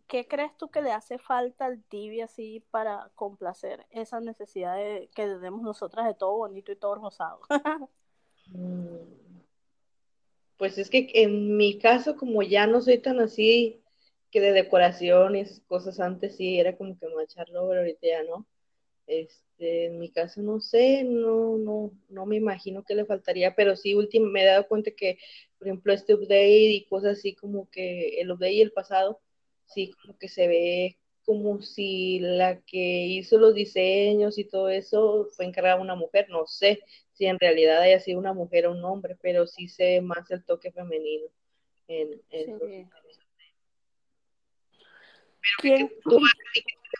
¿Qué crees tú que le hace falta al tibia así para complacer esa necesidad de, que tenemos nosotras de todo bonito y todo rosado? Mm. Pues es que en mi caso, como ya no soy tan así, que de decoración y esas cosas antes sí era como que macharlo, pero ahorita ya no. Este, en mi caso no sé, no, no, no me imagino qué le faltaría, pero sí último, me he dado cuenta que, por ejemplo, este update y cosas así como que el update y el pasado, sí como que se ve como si la que hizo los diseños y todo eso fue encargada una mujer, no sé si en realidad haya sido una mujer o un hombre, pero sí sé más el toque femenino en, en ¿Qué,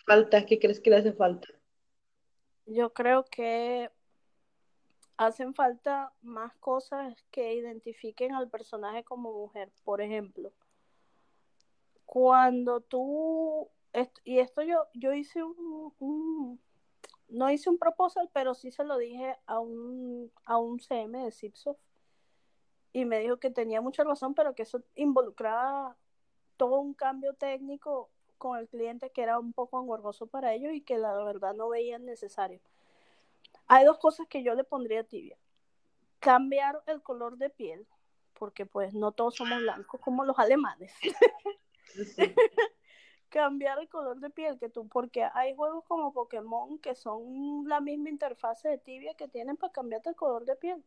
falta? ¿Qué crees que le hace falta? Yo creo que hacen falta más cosas que identifiquen al personaje como mujer. Por ejemplo, cuando tú, y esto yo, yo hice un, no hice un proposal, pero sí se lo dije a un, a un CM de Zipsoft y me dijo que tenía mucha razón, pero que eso involucraba todo un cambio técnico con el cliente que era un poco engorroso para ellos y que la verdad no veían necesario. Hay dos cosas que yo le pondría tibia. Cambiar el color de piel, porque pues no todos somos blancos como los alemanes. cambiar el color de piel que tú, porque hay juegos como Pokémon que son la misma interfase de tibia que tienen para cambiarte el color de piel.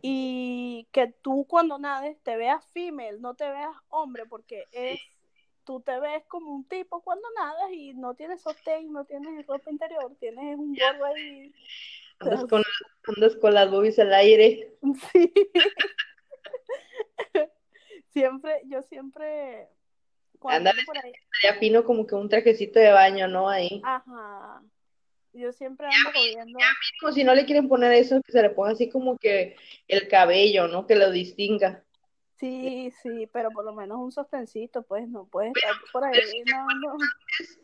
Y que tú cuando nades te veas female, no te veas hombre, porque es tú te ves como un tipo cuando nadas y no tienes sostén, no tienes ropa interior, tienes un gorro ahí. Andas con, andas con las boobies al aire. Sí. siempre, yo siempre Anda, estaría fino como que un trajecito de baño, ¿no? Ahí. Ajá. Yo siempre ando jodiendo. Como si no le quieren poner eso, que se le ponga así como que el cabello, ¿no? Que lo distinga. Sí, sí, pero por lo menos un sostencito, pues no puedes estar por ahí. No,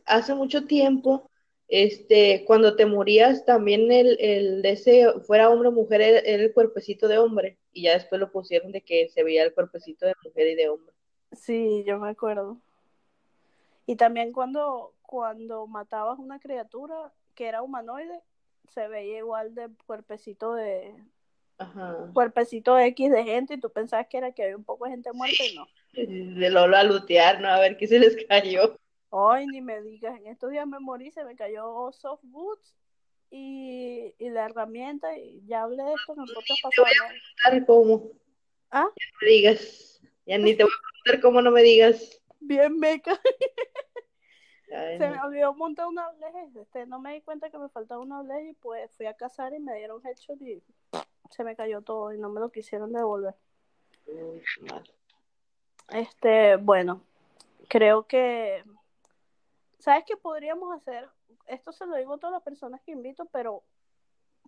Hace mucho tiempo, este, cuando te morías, también el, el de ese, fuera hombre o mujer, era el cuerpecito de hombre, y ya después lo pusieron de que se veía el cuerpecito de mujer y de hombre. Sí, yo me acuerdo. Y también cuando, cuando matabas una criatura que era humanoide, se veía igual de cuerpecito de cuerpecito X de gente y tú pensabas que era que había un poco de gente muerta y no. De Lolo a lutear, ¿no? A ver qué se les cayó. Ay, ni me digas, en estos días me morí, se me cayó soft boots y, y la herramienta y ya hablé de esto en el podcast pasado. cómo. ¿Ah? Ya me digas, ya ni te voy a preguntar cómo no me digas. Bien meca. se me olvidó montar una oblege, este, no me di cuenta que me faltaba una oblege y pues fui a cazar y me dieron headshot y se me cayó todo y no me lo quisieron devolver. Este, bueno, creo que, ¿sabes qué podríamos hacer? Esto se lo digo a todas las personas que invito, pero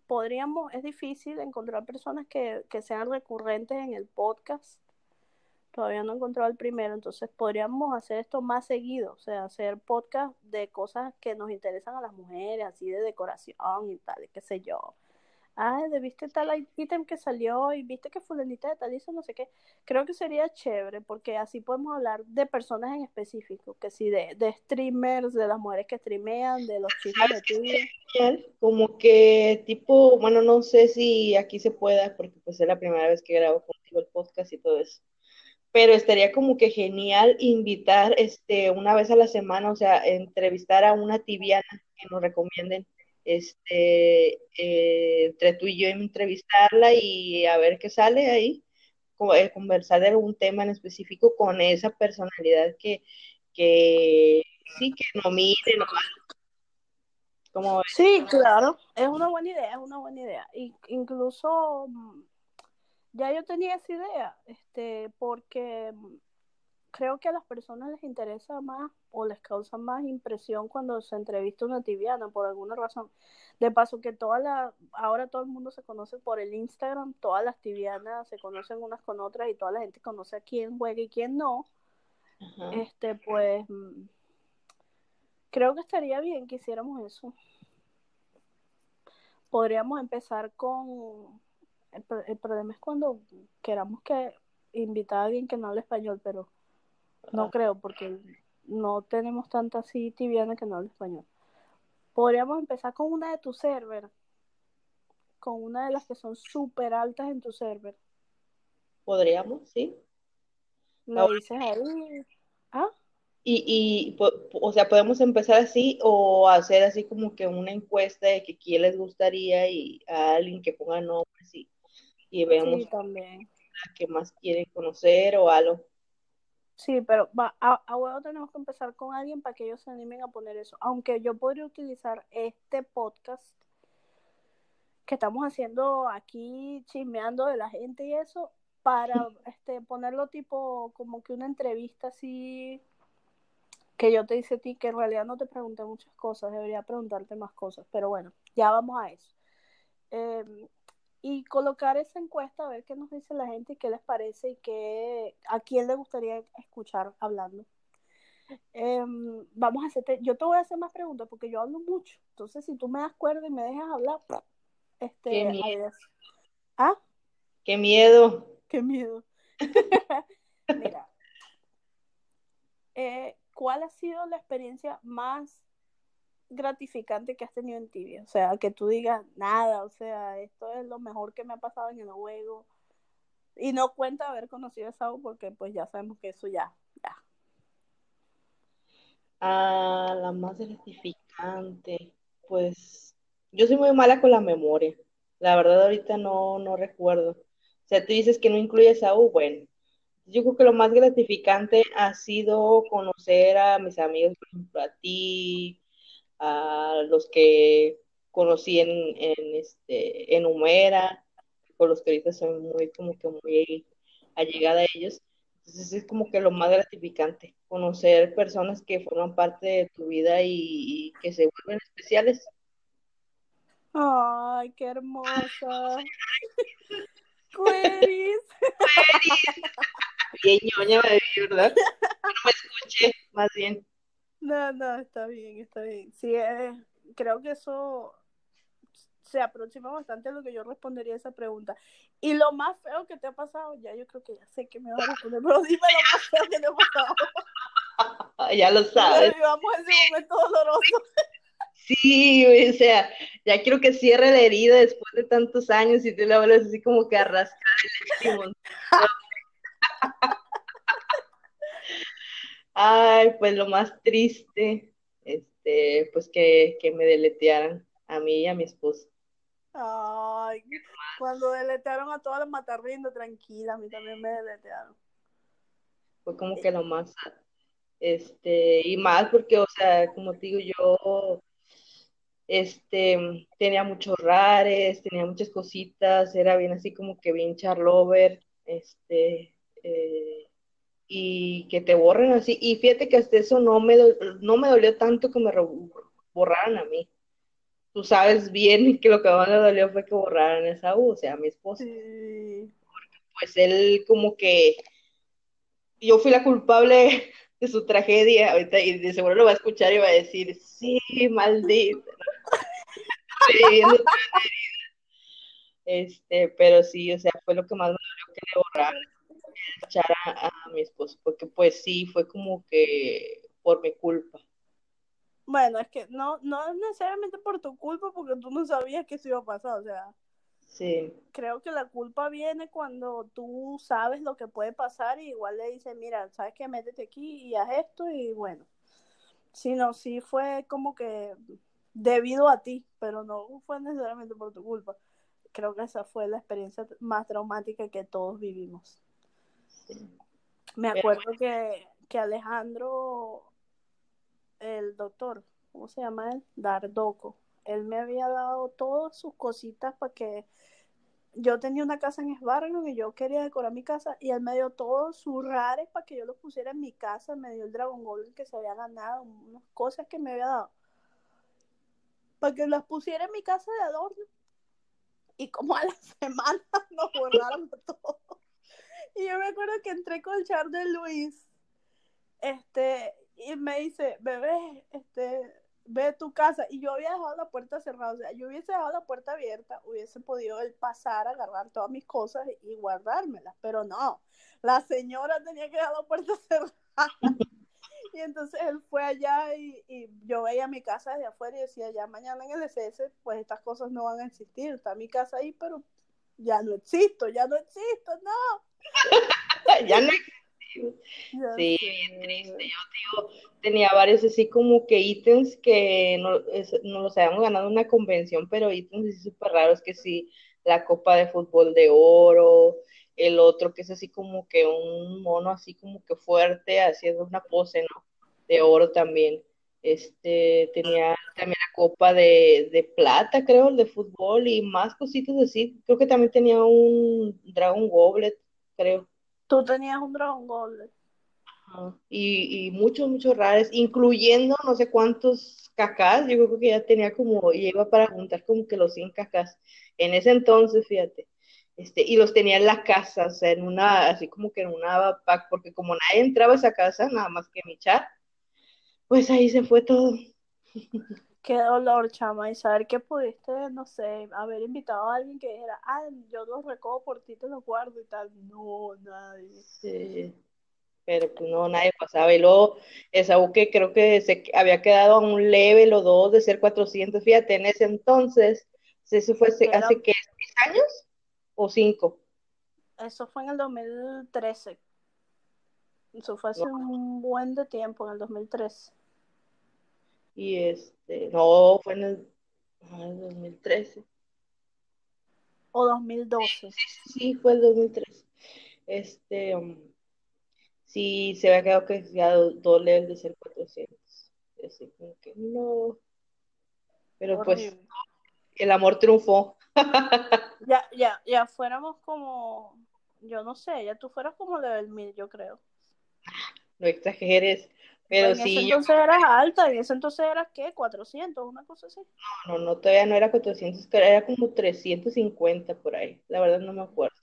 podríamos, es difícil encontrar personas que, que sean recurrentes en el podcast. Todavía no he encontrado el primero, entonces podríamos hacer esto más seguido, o sea, hacer podcast de cosas que nos interesan a las mujeres, así de decoración y tal, qué sé yo ah, viste tal ítem que salió y viste que fulanita de tal hizo no sé qué. Creo que sería chévere porque así podemos hablar de personas en específico, que sí, de, de streamers, de las mujeres que streamean, de los chismes de Twitter. Como que tipo, bueno, no sé si aquí se pueda porque pues es la primera vez que grabo contigo el podcast y todo eso. Pero estaría como que genial invitar este una vez a la semana, o sea, entrevistar a una tibiana que nos recomienden este, eh, entre tú y yo entrevistarla y a ver qué sale ahí, eh, conversar de algún tema en específico con esa personalidad que, que sí, que no mire, no como sí, claro, es una buena idea, es una buena idea. Y incluso mm, ya yo tenía esa idea, este, porque mm, creo que a las personas les interesa más o les causa más impresión cuando se entrevista una tibiana por alguna razón. De paso que toda la, ahora todo el mundo se conoce por el Instagram, todas las tibianas se conocen unas con otras y toda la gente conoce a quién juega y quién no. Este, pues mm, creo que estaría bien que hiciéramos eso. Podríamos empezar con el, el problema es cuando queramos que invitar a alguien que no hable español, pero no creo, porque no tenemos tanta así tibiana que no habla español. Podríamos empezar con una de tu server, con una de las que son súper altas en tu server. Podríamos, sí. Lo dices ahí. ¿Ah? Y, y, o sea, podemos empezar así o hacer así como que una encuesta de que quién les gustaría y a alguien que ponga nombres y, y veamos también. a qué más quieren conocer o algo. Sí, pero va, a, a tenemos que empezar con alguien para que ellos se animen a poner eso. Aunque yo podría utilizar este podcast que estamos haciendo aquí, chismeando de la gente y eso, para este ponerlo tipo como que una entrevista así que yo te hice a ti, que en realidad no te pregunté muchas cosas, debería preguntarte más cosas, pero bueno, ya vamos a eso. Eh, y colocar esa encuesta a ver qué nos dice la gente y qué les parece y qué, a quién le gustaría escuchar hablando. Em, vamos a hacerte, yo te voy a hacer más preguntas porque yo hablo mucho. Entonces, si tú me das cuerda y me dejas hablar, este, qué miedo. ¿Ah? Qué miedo. Qué miedo. Mira, eh, ¿cuál ha sido la experiencia más gratificante que has tenido en tibia. O sea, que tú digas nada, o sea, esto es lo mejor que me ha pasado en el juego. Y no cuenta haber conocido a Sao porque pues ya sabemos que eso ya, ya. Ah, la más gratificante. Pues yo soy muy mala con la memoria. La verdad ahorita no, no recuerdo. O sea, tú dices que no incluye a Saúl, bueno. Yo creo que lo más gratificante ha sido conocer a mis amigos, por ejemplo, a ti, a los que conocí en, en, este, en Humera, con los que ahorita soy muy, como que muy allegada a ellos. Entonces es como que lo más gratificante, conocer personas que forman parte de tu vida y, que se vuelven especiales. Ay, qué hermosa. Queries. Bien ñoña me ¿verdad? No me escuché, más bien. No, no, está bien, está bien. Sí, eh, creo que eso se aproxima bastante a lo que yo respondería a esa pregunta. Y lo más feo que te ha pasado, ya yo creo que ya sé que me vas a responder, pero dime lo más feo que te ha pasado. ya lo sabes. Vivamos ese momento doloroso. Sí, o sea, ya quiero que cierre la herida después de tantos años y te la vuelves así como que arrastrar el Ay, pues lo más triste, este, pues que, que me deletearan a mí y a mi esposo. Ay, cuando deletearon a todas las matarrindo, tranquila, a mí también me deletearon. Fue como que lo más, este, y más porque, o sea, como te digo, yo, este, tenía muchos rares, tenía muchas cositas, era bien así como que bien charlover, este, eh, y que te borren así. Y fíjate que hasta eso no me, no me dolió tanto que me borraran a mí. Tú sabes bien que lo que más me dolió fue que borraran a esa U, o sea, a mi esposo. pues él como que yo fui la culpable de su tragedia ahorita y de seguro lo va a escuchar y va a decir, sí, maldito. este, pero sí, o sea, fue lo que más me dolió que le borraran echar a, mi esposo, porque pues sí, fue como que por mi culpa. Bueno, es que no, no necesariamente por tu culpa, porque tú no sabías que eso iba a pasar, o sea. Sí. Creo que la culpa viene cuando tú sabes lo que puede pasar y igual le dices, mira, sabes que métete aquí y haz esto y bueno. Sino sí fue como que debido a ti, pero no fue necesariamente por tu culpa. Creo que esa fue la experiencia más traumática que todos vivimos. Me acuerdo que, que Alejandro, el doctor, ¿cómo se llama él? Dardoco. Él me había dado todas sus cositas para que yo tenía una casa en Esbargo y yo quería decorar mi casa y él me dio todos sus rares para que yo los pusiera en mi casa, me dio el Dragon Ball que se había ganado, unas cosas que me había dado, para que las pusiera en mi casa de adorno. Y como a la semana nos borraron todo. Y yo me acuerdo que entré con char de Luis, este, y me dice, bebé, este, ve tu casa. Y yo había dejado la puerta cerrada. O sea, yo hubiese dejado la puerta abierta, hubiese podido él pasar, agarrar todas mis cosas y guardármelas. Pero no, la señora tenía que dejar la puerta cerrada. y entonces él fue allá y, y, yo veía mi casa desde afuera y decía, ya mañana en el SS, pues estas cosas no van a existir. Está mi casa ahí, pero ya no existo, ya no existo, no. ya no sí, bien triste. Yo digo, tenía varios así como que ítems que no, no los habíamos ganado en una convención, pero ítems así súper raros, que sí, la copa de fútbol de oro, el otro que es así como que un mono así como que fuerte, haciendo una pose, ¿no? De oro también. Este, tenía también la copa de, de plata, creo, el de fútbol y más cositas así. Creo que también tenía un Dragon Goblet, creo. Tú tenías un Dragon Ball. Y, y muchos, muchos raros, incluyendo no sé cuántos cacás. Yo creo que ya tenía como, iba para juntar como que los 100 cacás. En ese entonces, fíjate. Este, y los tenía en la casa, o sea, en una, así como que en una pack, porque como nadie entraba a esa casa, nada más que mi chat, pues ahí se fue todo. Qué dolor, chama, y saber que pudiste, no sé, haber invitado a alguien que dijera, ah, yo los recojo por ti, te los guardo y tal. No, nadie. Sí, pero no, nadie pasaba. Y luego, esa que creo que se había quedado a un level o dos de ser 400, fíjate, en ese entonces, eso fue hace, hace ¿qué? ¿Seis años o cinco? Eso fue en el 2013. Eso fue hace un buen de tiempo, en el 2013. Y este, no, fue en el, 2013. O 2012. Sí, fue el 2013. Este, um, sí, se había quedado que ya dos levels de ser 400. Así como que no. Pero pues, el amor triunfó. ya, ya, ya fuéramos como, yo no sé, ya tú fueras como level 1000, yo creo. No exageres. Pero en sí. ese entonces eras alta, en ese entonces eras qué, 400, una cosa así. No, no, no, todavía no era 400, era como 350 por ahí. La verdad no me acuerdo.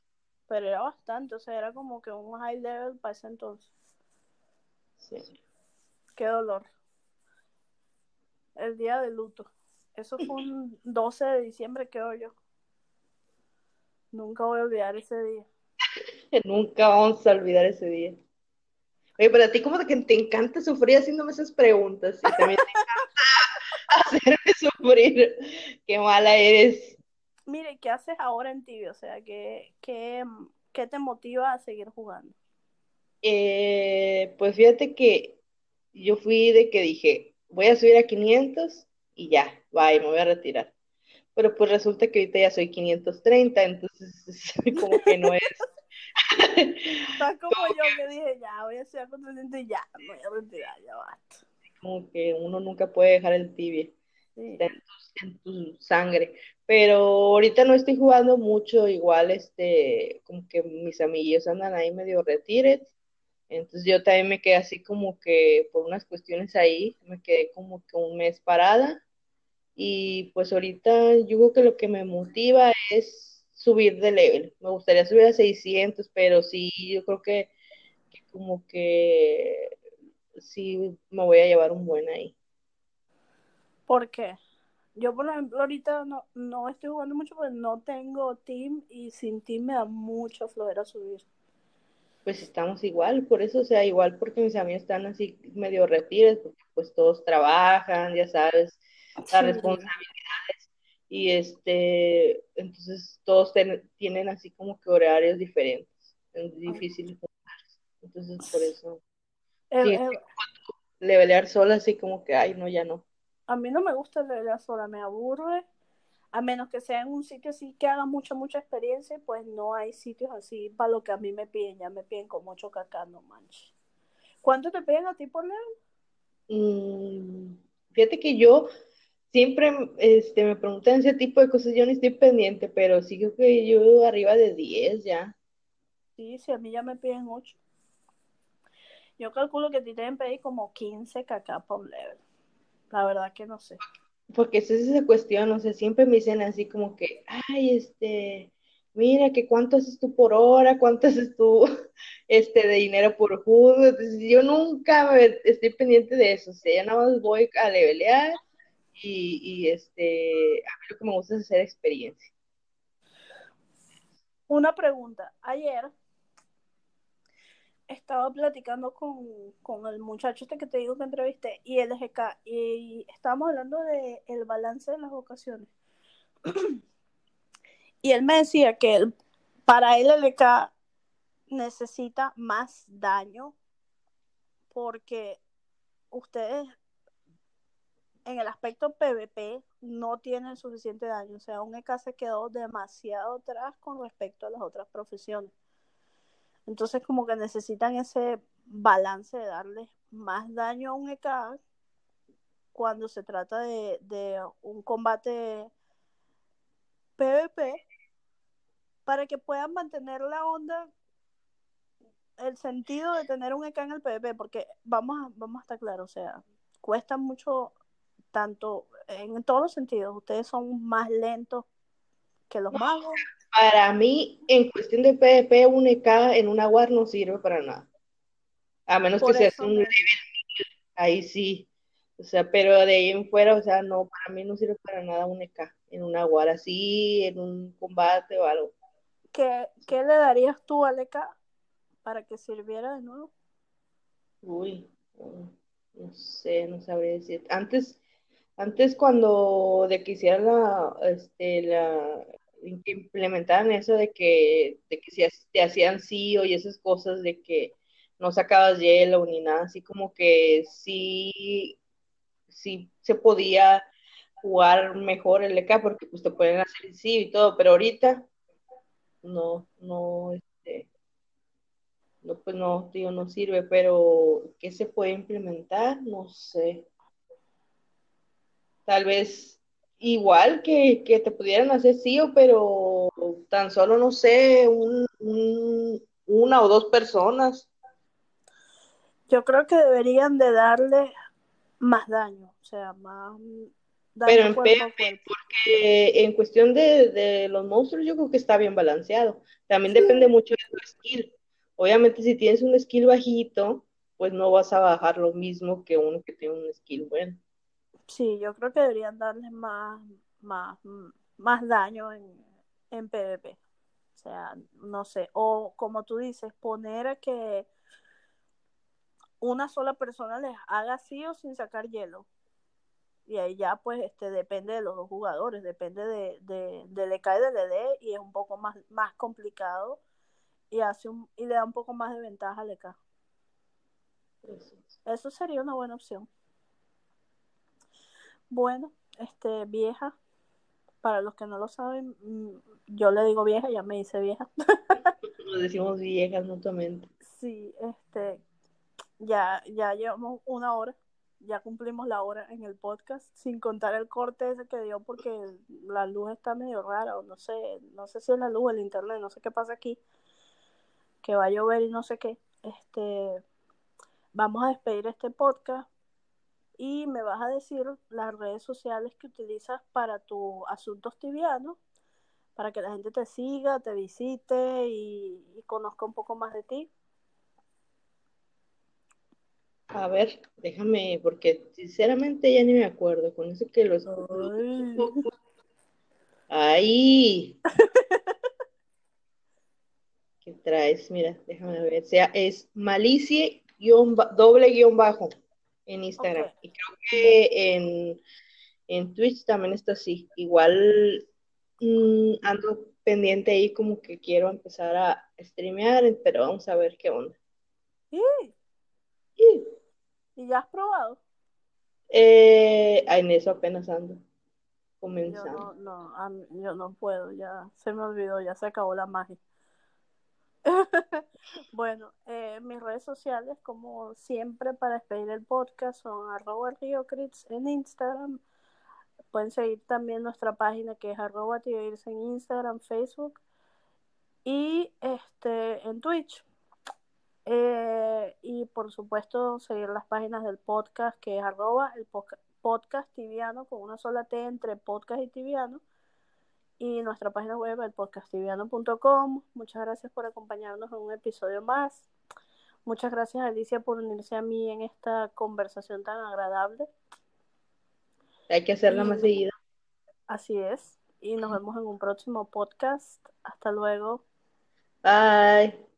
Pero era bastante, o sea, era como que un high level para ese entonces. Sí. Qué dolor. El día de luto. Eso fue un 12 de diciembre, creo yo. Nunca voy a olvidar ese día. Nunca vamos a olvidar ese día. Oye, pero a ti como que te encanta sufrir haciéndome esas preguntas y también te encanta hacerme sufrir. Qué mala eres. Mire, ¿qué haces ahora en tibio? O sea, ¿qué, qué, qué te motiva a seguir jugando? Eh, pues fíjate que yo fui de que dije, voy a subir a 500 y ya, bye, me voy a retirar. Pero pues resulta que ahorita ya soy 530, entonces como que no es Estás como yo que dije, ya, voy a hacer y ya, me voy a retirar, ya basta. Como que uno nunca puede dejar el tibia en, tu, sangre. Pero ahorita no estoy jugando mucho, igual, este, como que mis amiguillos andan ahí medio retired. Entonces yo también me quedé así como que por unas cuestiones ahí, me quedé como que un mes parada. Y pues ahorita yo creo que lo que me motiva es subir de level. Me gustaría subir a 600, pero sí, yo creo que, como que sí me voy a llevar un buen ahí. ¿Por qué? Yo, por ejemplo, ahorita no, no estoy jugando mucho porque no tengo team y sin team me da mucho flojera subir. Pues estamos igual, por eso, o sea, igual porque mis amigos están así medio retirados, porque pues todos trabajan, ya sabes, la responsabilidad y este, entonces todos tienen así como que horarios diferentes, es difícil entonces por eso sí, levelear sola así como que, ay, no, ya no. A mí no me gusta levelear sola, me aburre, A menos que sea en un sitio así que haga mucha, mucha experiencia, pues no hay sitios así para lo que a mí me piden. Ya me piden mucho cacá, no manches. ¿Cuánto te piden a ti por level? Mm, fíjate que yo siempre este, me preguntan ese tipo de cosas, yo no estoy pendiente, pero sí creo que yo arriba de 10 ya. Sí, sí, a mí ya me piden 8. Yo calculo que te deben pedir como 15 kk por level. La verdad que no sé. Porque esa es esa cuestión, o sea, siempre me dicen así como que, ay, este, mira, que cuánto haces tú por hora, cuánto haces tú este, de dinero por. Entonces, yo nunca estoy pendiente de eso, o sea, ya nada más voy a levelear y, este, a mí lo que me gusta es hacer experiencia. Una pregunta, ayer estaba platicando con, el muchacho este que te digo que entrevisté y el GK y estábamos hablando de el balance de las vocaciones. y él me decía que para él el EK necesita más daño porque ustedes en el aspecto PvP no tienen suficiente daño. O sea, un EK se quedó demasiado atrás con respecto a las otras profesiones. Entonces como que necesitan ese balance de darle más daño a un EK cuando se trata de, un combate PvP para que puedan mantener la onda el sentido de tener un EK en el PvP, porque vamos vamos a estar claros, o sea, cuesta mucho, tanto en todos los sentidos, ustedes son más lentos que los magos, para mí, en cuestión de PvP, un EK en una war no sirve para nada. A menos que sea un ahí sí. O sea, pero de ahí en fuera, o sea, no, para mí no sirve para nada un EK en una war así, en un combate o algo. ¿Qué, qué le darías tú al EK para que sirviera de nuevo? Uy, no, sé, no sabría decir. Antes, antes cuando de que hiciera la, este, la, que implementaran eso de que, de que si te hacían sí y esas cosas de que no sacabas hielo ni nada, así como que sí, sí se podía jugar mejor el EK porque pues te pueden hacer sí y todo, pero ahorita no, no, este, no, pues no, tío, no sirve, pero ¿qué se puede implementar? No sé. Tal vez igual que, te pudieran hacer sí o pero tan solo, no sé, un, una o dos personas. Yo creo que deberían de darle más daño, o sea, más daño pero en porque en cuestión de, los monstruos yo creo que está bien balanceado. También depende mucho de tu skill. Obviamente si tienes un skill bajito, pues no vas a bajar lo mismo que uno que tiene un skill bueno. Sí, yo creo que deberían darles más, más, más daño en, en PvP. O sea, no sé. O como tú dices, poner a que una sola persona les haga así o sin sacar hielo. Y ahí ya pues este depende de los dos jugadores, depende de, de, del EK y del ED y es un poco más, más complicado y hace un, y le da un poco más de ventaja al EK. Eso sería una buena opción. Bueno, este, vieja, para los que no lo saben, mm, yo le digo vieja, ya me dice vieja. Nos decimos viejas mutuamente. Sí, este, ya, ya llevamos una hora, ya cumplimos la hora en el podcast, sin contar el corte ese que dio porque la luz está medio rara, o no sé, no sé si es la luz, el internet, no sé qué pasa aquí, que va a llover y no sé qué. Este, vamos a despedir este podcast y me vas a decir las redes sociales que utilizas para tus asuntos tibianos, para que la gente te siga, te visite y, conozca un poco más de ti. A ver, déjame, porque sinceramente ya ni me acuerdo, con eso que lo Ahí. ¿Qué traes? Mira, déjame ver. sea, es malicie doble guion bajo en Instagram. Y creo que en, en, Twitch también está así. Igual mm, ando pendiente ahí como que quiero empezar a streamear, pero vamos a ver qué onda. ¿Y ya has probado? Eh, en eso apenas ando. comenzando. Yo no, no, yo no puedo, ya se me olvidó, ya se acabó la magia. bueno, eh, mis redes sociales, como siempre, para despedir el podcast son arroba riocrits en Instagram. Pueden seguir también nuestra página que es arroba en Instagram, Facebook y este en Twitch. Eh, y por supuesto seguir las páginas del podcast que es arroba el podcast tibiano con una sola T entre podcast y tibiano y nuestra página web el podcastiviano.com. Muchas gracias por acompañarnos en un episodio más. Muchas gracias Alicia por unirse a mí en esta conversación tan agradable. Hay que hacerla más seguida. Así es. Y nos vemos en un próximo podcast. Hasta luego. Bye.